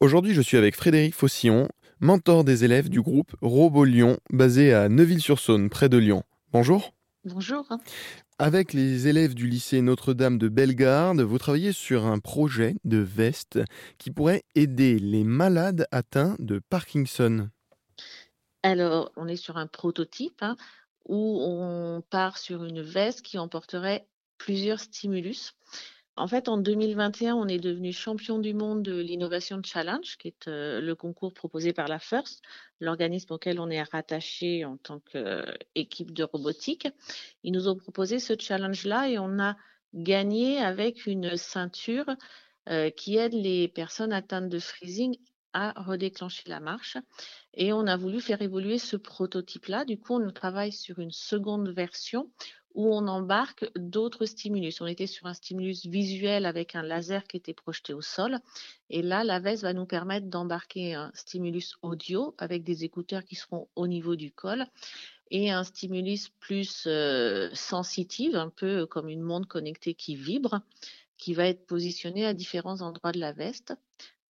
Aujourd'hui, je suis avec Frédéric Faucillon, mentor des élèves du groupe Robo Lyon, basé à Neuville-sur-Saône, près de Lyon. Bonjour. Bonjour. Avec les élèves du lycée Notre-Dame de Bellegarde, vous travaillez sur un projet de veste qui pourrait aider les malades atteints de Parkinson. Alors, on est sur un prototype hein, où on part sur une veste qui emporterait plusieurs stimulus. En fait, en 2021, on est devenu champion du monde de l'Innovation Challenge, qui est euh, le concours proposé par la FIRST, l'organisme auquel on est rattaché en tant qu'équipe de robotique. Ils nous ont proposé ce challenge-là et on a gagné avec une ceinture euh, qui aide les personnes atteintes de freezing à redéclencher la marche. Et on a voulu faire évoluer ce prototype-là. Du coup, on travaille sur une seconde version où on embarque d'autres stimulus. On était sur un stimulus visuel avec un laser qui était projeté au sol. Et là, la veste va nous permettre d'embarquer un stimulus audio avec des écouteurs qui seront au niveau du col et un stimulus plus euh, sensitive, un peu comme une montre connectée qui vibre, qui va être positionné à différents endroits de la veste.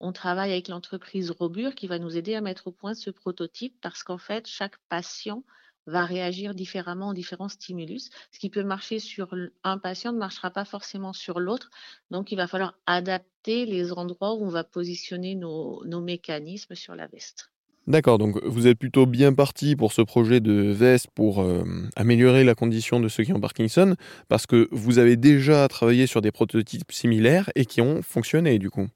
On travaille avec l'entreprise Robur qui va nous aider à mettre au point ce prototype parce qu'en fait, chaque patient va réagir différemment aux différents stimulus. Ce qui peut marcher sur un patient ne marchera pas forcément sur l'autre. Donc, il va falloir adapter les endroits où on va positionner nos, mécanismes sur la veste. D'accord, donc vous êtes plutôt bien parti pour ce projet de veste pour euh, améliorer la condition de ceux qui ont Parkinson, parce que vous avez déjà travaillé sur des prototypes similaires et qui ont fonctionné du coup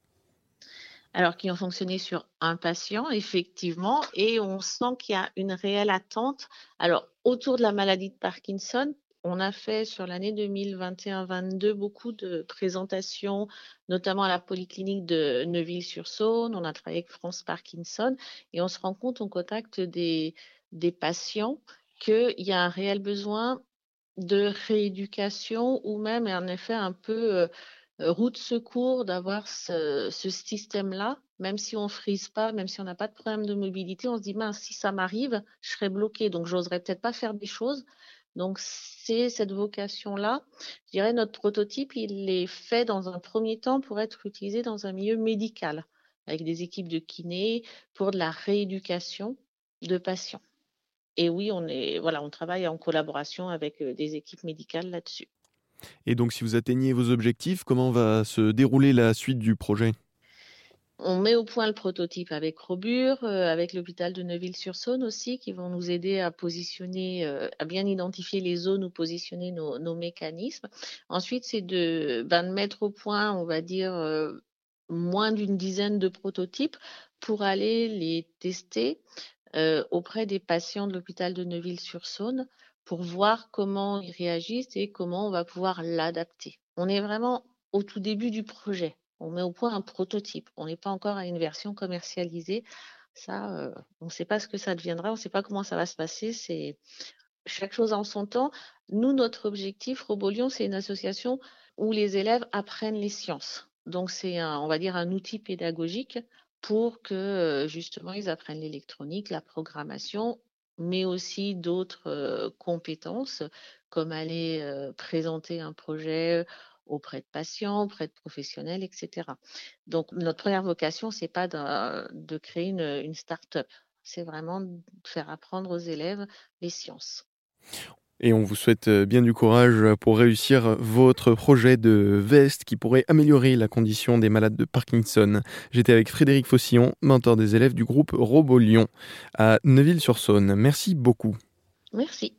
alors qui ont fonctionné sur un patient, effectivement, et on sent qu'il y a une réelle attente. Alors, autour de la maladie de Parkinson, on a fait sur l'année 2021-22 beaucoup de présentations, notamment à la polyclinique de Neuville-sur-Saône. On a travaillé avec France Parkinson et on se rend compte au contact des, des patients qu'il y a un réel besoin de rééducation ou même en effet un peu euh, route secours d'avoir ce, système-là, même si on frise pas, même si on n'a pas de problème de mobilité, on se dit, si ça m'arrive, je serais bloqué, donc j'oserais peut-être pas faire des choses. Donc c'est cette vocation-là. Je dirais notre prototype, il est fait dans un premier temps pour être utilisé dans un milieu médical, avec des équipes de kinés, pour de la rééducation de patients. Et oui, on est voilà, on travaille en collaboration avec euh, des équipes médicales là-dessus. Et donc, si vous atteignez vos objectifs, comment va se dérouler la suite du projet? On met au point le prototype avec Robur, euh, avec l'hôpital de Neuville-sur-Saône aussi, qui vont nous aider à positionner, euh, à bien identifier les zones où positionner nos, mécanismes. Ensuite, c'est de, ben, de, mettre au point, on va dire, euh, moins d'une dizaine de prototypes pour aller les tester auprès des patients de l'hôpital de Neuville-sur-Saône pour voir comment ils réagissent et comment on va pouvoir l'adapter. On est vraiment au tout début du projet. On met au point un prototype. On n'est pas encore à une version commercialisée. Ça, euh, on ne sait pas ce que ça deviendra, on ne sait pas comment ça va se passer. C'est chaque chose en son temps. Nous, notre objectif, Robolion, c'est une association où les élèves apprennent les sciences. Donc, c'est on va dire, un outil pédagogique pour que justement ils apprennent l'électronique, la programmation mais aussi d'autres compétences, comme aller présenter un projet auprès de patients, auprès de professionnels, etc. Donc, notre première vocation, c'est pas de, créer une, une start-up, c'est vraiment de faire apprendre aux élèves les sciences. Et on vous souhaite euh, bien du courage pour réussir votre projet de veste qui pourrait améliorer la condition des malades de Parkinson. J'étais avec Frédéric Faucillon, mentor des élèves du groupe Robo Lyon à Neuville-sur-Saône. Merci beaucoup. Merci.